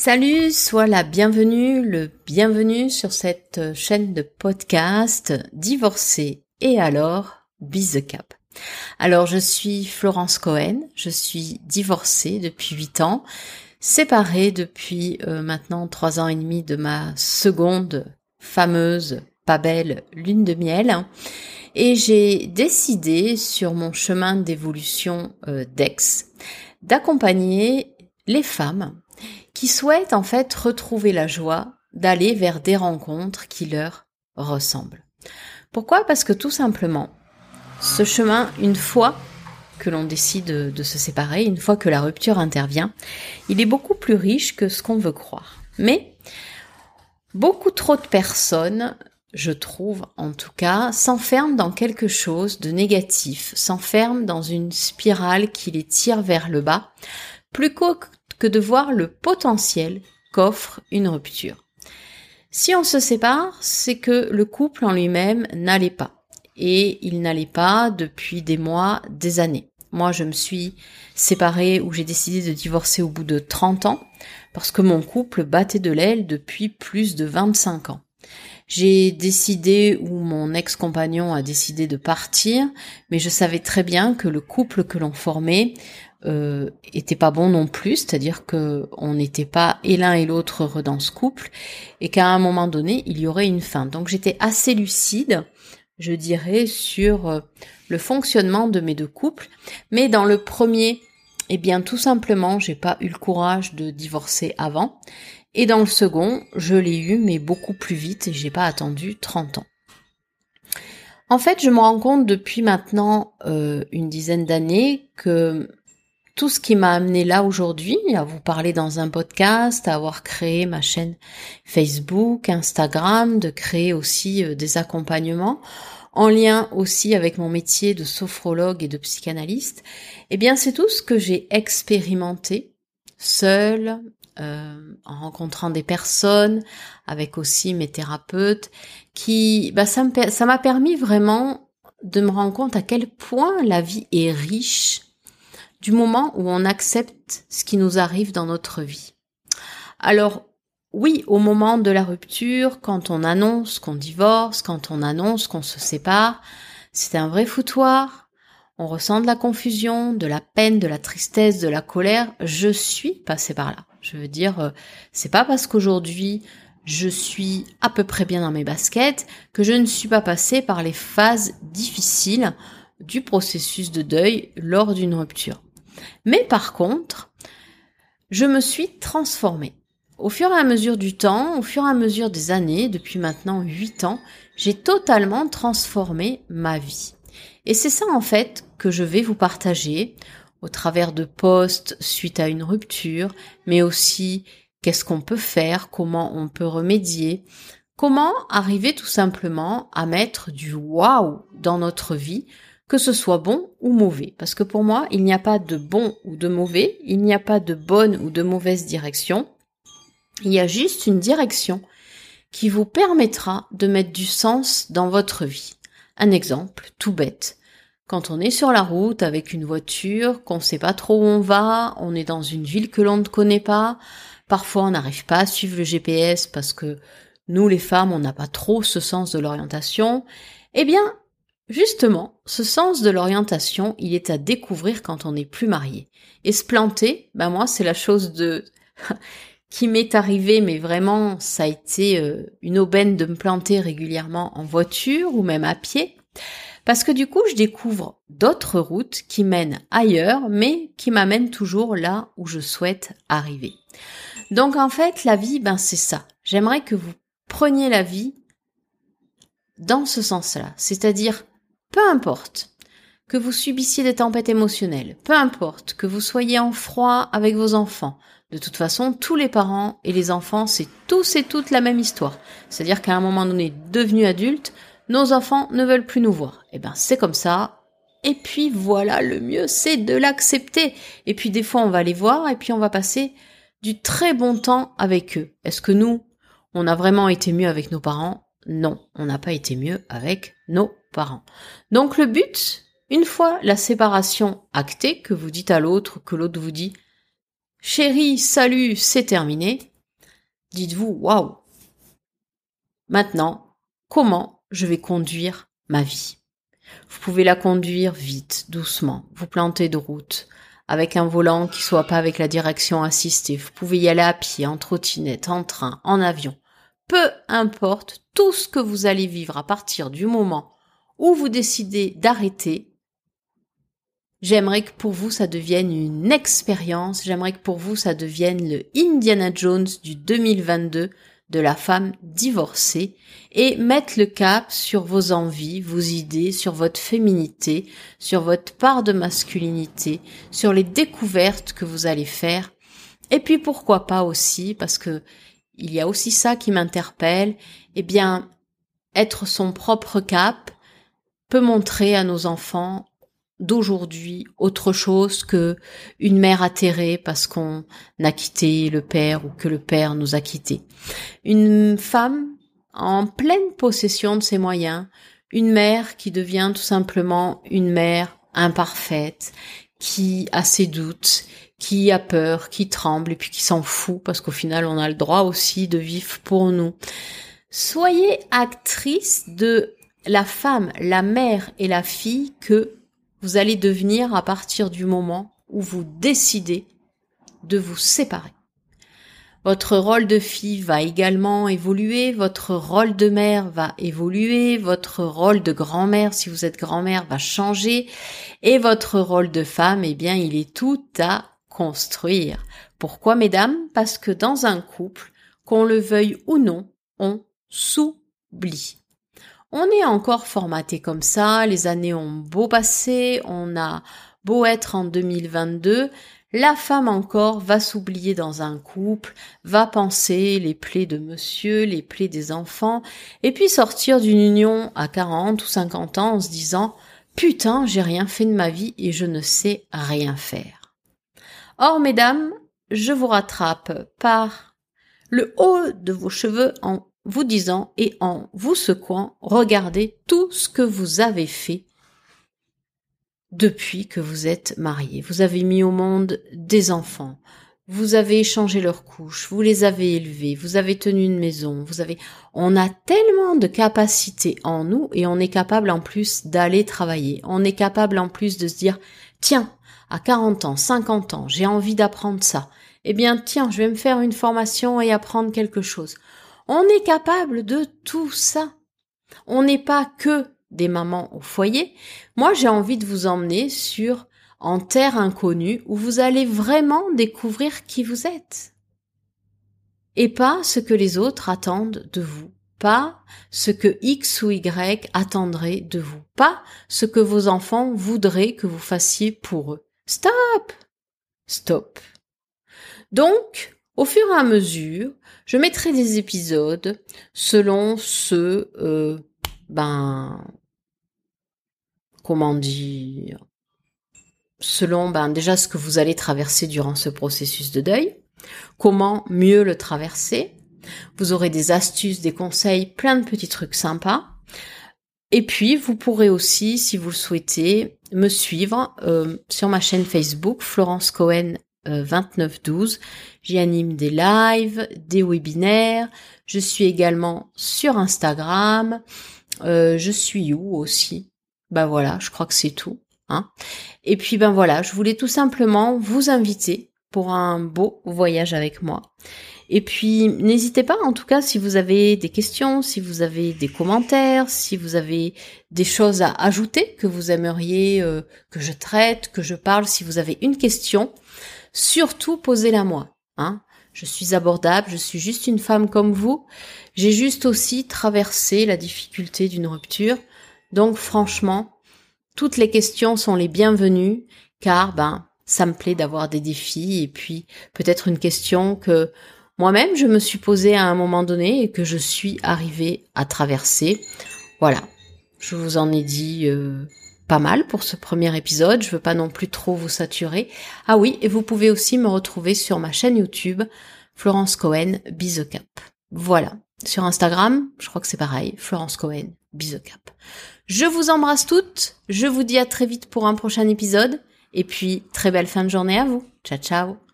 Salut, sois la bienvenue, le bienvenu sur cette chaîne de podcast Divorcé et alors Bise Cap. Alors je suis Florence Cohen, je suis divorcée depuis 8 ans, séparée depuis euh, maintenant 3 ans et demi de ma seconde fameuse, pas belle lune de miel. Et j'ai décidé sur mon chemin d'évolution euh, d'ex d'accompagner les femmes qui souhaitent en fait retrouver la joie d'aller vers des rencontres qui leur ressemblent. Pourquoi? Parce que tout simplement, ce chemin, une fois que l'on décide de se séparer, une fois que la rupture intervient, il est beaucoup plus riche que ce qu'on veut croire. Mais beaucoup trop de personnes, je trouve en tout cas, s'enferment dans quelque chose de négatif, s'enferment dans une spirale qui les tire vers le bas, plus que de voir le potentiel qu'offre une rupture. Si on se sépare, c'est que le couple en lui-même n'allait pas. Et il n'allait pas depuis des mois, des années. Moi, je me suis séparée ou j'ai décidé de divorcer au bout de 30 ans parce que mon couple battait de l'aile depuis plus de 25 ans. J'ai décidé ou mon ex-compagnon a décidé de partir, mais je savais très bien que le couple que l'on formait euh, était pas bon non plus, c'est-à-dire que on n'était pas et l'un et l'autre heureux dans ce couple, et qu'à un moment donné il y aurait une fin. Donc j'étais assez lucide, je dirais, sur euh, le fonctionnement de mes deux couples, mais dans le premier, eh bien tout simplement j'ai pas eu le courage de divorcer avant, et dans le second, je l'ai eu mais beaucoup plus vite et j'ai pas attendu 30 ans. En fait, je me rends compte depuis maintenant euh, une dizaine d'années que tout ce qui m'a amené là aujourd'hui, à vous parler dans un podcast, à avoir créé ma chaîne Facebook, Instagram, de créer aussi euh, des accompagnements en lien aussi avec mon métier de sophrologue et de psychanalyste, eh bien c'est tout ce que j'ai expérimenté seul, euh, en rencontrant des personnes, avec aussi mes thérapeutes, qui, bah, ça m'a permis vraiment de me rendre compte à quel point la vie est riche du moment où on accepte ce qui nous arrive dans notre vie. Alors, oui, au moment de la rupture, quand on annonce qu'on divorce, quand on annonce qu'on se sépare, c'est un vrai foutoir. On ressent de la confusion, de la peine, de la tristesse, de la colère. Je suis passée par là. Je veux dire, euh, c'est pas parce qu'aujourd'hui je suis à peu près bien dans mes baskets que je ne suis pas passée par les phases difficiles du processus de deuil lors d'une rupture. Mais par contre, je me suis transformée. Au fur et à mesure du temps, au fur et à mesure des années, depuis maintenant 8 ans, j'ai totalement transformé ma vie. Et c'est ça en fait que je vais vous partager au travers de posts suite à une rupture, mais aussi qu'est-ce qu'on peut faire, comment on peut remédier, comment arriver tout simplement à mettre du waouh dans notre vie que ce soit bon ou mauvais. Parce que pour moi, il n'y a pas de bon ou de mauvais, il n'y a pas de bonne ou de mauvaise direction. Il y a juste une direction qui vous permettra de mettre du sens dans votre vie. Un exemple tout bête. Quand on est sur la route avec une voiture, qu'on sait pas trop où on va, on est dans une ville que l'on ne connaît pas, parfois on n'arrive pas à suivre le GPS parce que nous les femmes, on n'a pas trop ce sens de l'orientation, eh bien, Justement, ce sens de l'orientation, il est à découvrir quand on n'est plus marié. Et se planter, ben moi, c'est la chose de qui m'est arrivée, mais vraiment, ça a été euh, une aubaine de me planter régulièrement en voiture ou même à pied, parce que du coup, je découvre d'autres routes qui mènent ailleurs, mais qui m'amènent toujours là où je souhaite arriver. Donc en fait, la vie, ben c'est ça. J'aimerais que vous preniez la vie dans ce sens-là, c'est-à-dire peu importe que vous subissiez des tempêtes émotionnelles, peu importe que vous soyez en froid avec vos enfants, de toute façon, tous les parents et les enfants, c'est tous et toutes la même histoire. C'est-à-dire qu'à un moment donné, devenus adultes, nos enfants ne veulent plus nous voir. Eh ben, c'est comme ça. Et puis voilà, le mieux, c'est de l'accepter. Et puis des fois, on va les voir et puis on va passer du très bon temps avec eux. Est-ce que nous, on a vraiment été mieux avec nos parents? Non, on n'a pas été mieux avec nos parents. Donc le but, une fois la séparation actée, que vous dites à l'autre, que l'autre vous dit chérie, salut, c'est terminé, dites-vous, waouh. Maintenant, comment je vais conduire ma vie? Vous pouvez la conduire vite, doucement, vous planter de route, avec un volant qui soit pas avec la direction assistée. Vous pouvez y aller à pied, en trottinette, en train, en avion. Peu importe tout ce que vous allez vivre à partir du moment où vous décidez d'arrêter, j'aimerais que pour vous ça devienne une expérience, j'aimerais que pour vous ça devienne le Indiana Jones du 2022 de la femme divorcée et mettre le cap sur vos envies, vos idées, sur votre féminité, sur votre part de masculinité, sur les découvertes que vous allez faire. Et puis pourquoi pas aussi, parce que il y a aussi ça qui m'interpelle, eh bien, être son propre cap peut montrer à nos enfants d'aujourd'hui autre chose que une mère atterrée parce qu'on a quitté le père ou que le père nous a quittés. Une femme en pleine possession de ses moyens, une mère qui devient tout simplement une mère imparfaite, qui a ses doutes, qui a peur, qui tremble et puis qui s'en fout parce qu'au final on a le droit aussi de vivre pour nous. Soyez actrice de la femme, la mère et la fille que vous allez devenir à partir du moment où vous décidez de vous séparer. Votre rôle de fille va également évoluer, votre rôle de mère va évoluer, votre rôle de grand-mère, si vous êtes grand-mère, va changer, et votre rôle de femme, eh bien, il est tout à construire. Pourquoi, mesdames? Parce que dans un couple, qu'on le veuille ou non, on s'oublie. On est encore formaté comme ça, les années ont beau passer, on a beau être en 2022, la femme encore va s'oublier dans un couple, va penser les plaies de monsieur, les plaies des enfants, et puis sortir d'une union à 40 ou 50 ans en se disant Putain, j'ai rien fait de ma vie et je ne sais rien faire. Or, mesdames, je vous rattrape par le haut de vos cheveux en vous disant et en vous secouant, regardez tout ce que vous avez fait depuis que vous êtes marié. Vous avez mis au monde des enfants, vous avez échangé leurs couches, vous les avez élevés, vous avez tenu une maison, vous avez, on a tellement de capacités en nous et on est capable en plus d'aller travailler. On est capable en plus de se dire, tiens, à 40 ans, 50 ans, j'ai envie d'apprendre ça. Eh bien, tiens, je vais me faire une formation et apprendre quelque chose. On est capable de tout ça. On n'est pas que des mamans au foyer. Moi, j'ai envie de vous emmener sur en terre inconnue où vous allez vraiment découvrir qui vous êtes. Et pas ce que les autres attendent de vous. Pas ce que X ou Y attendrait de vous. Pas ce que vos enfants voudraient que vous fassiez pour eux. Stop! Stop. Donc, au fur et à mesure, je mettrai des épisodes selon ce, euh, ben, comment dire, selon ben déjà ce que vous allez traverser durant ce processus de deuil, comment mieux le traverser. Vous aurez des astuces, des conseils, plein de petits trucs sympas. Et puis, vous pourrez aussi, si vous le souhaitez, me suivre euh, sur ma chaîne Facebook, Florence Cohen 2912. Euh, J'y anime des lives, des webinaires. Je suis également sur Instagram. Euh, je suis où aussi Ben voilà, je crois que c'est tout. Hein Et puis ben voilà, je voulais tout simplement vous inviter pour un beau voyage avec moi. Et puis n'hésitez pas en tout cas si vous avez des questions, si vous avez des commentaires, si vous avez des choses à ajouter que vous aimeriez euh, que je traite, que je parle, si vous avez une question, surtout posez-la moi. Hein je suis abordable, je suis juste une femme comme vous. J'ai juste aussi traversé la difficulté d'une rupture. Donc franchement, toutes les questions sont les bienvenues car ben ça me plaît d'avoir des défis et puis peut-être une question que moi-même je me suis posée à un moment donné et que je suis arrivée à traverser. Voilà, je vous en ai dit euh, pas mal pour ce premier épisode. Je veux pas non plus trop vous saturer. Ah oui, et vous pouvez aussi me retrouver sur ma chaîne YouTube, Florence Cohen, Bisecap. Voilà. Sur Instagram, je crois que c'est pareil, Florence Cohen, Bisecap. Je vous embrasse toutes. Je vous dis à très vite pour un prochain épisode. Et puis, très belle fin de journée à vous. Ciao, ciao.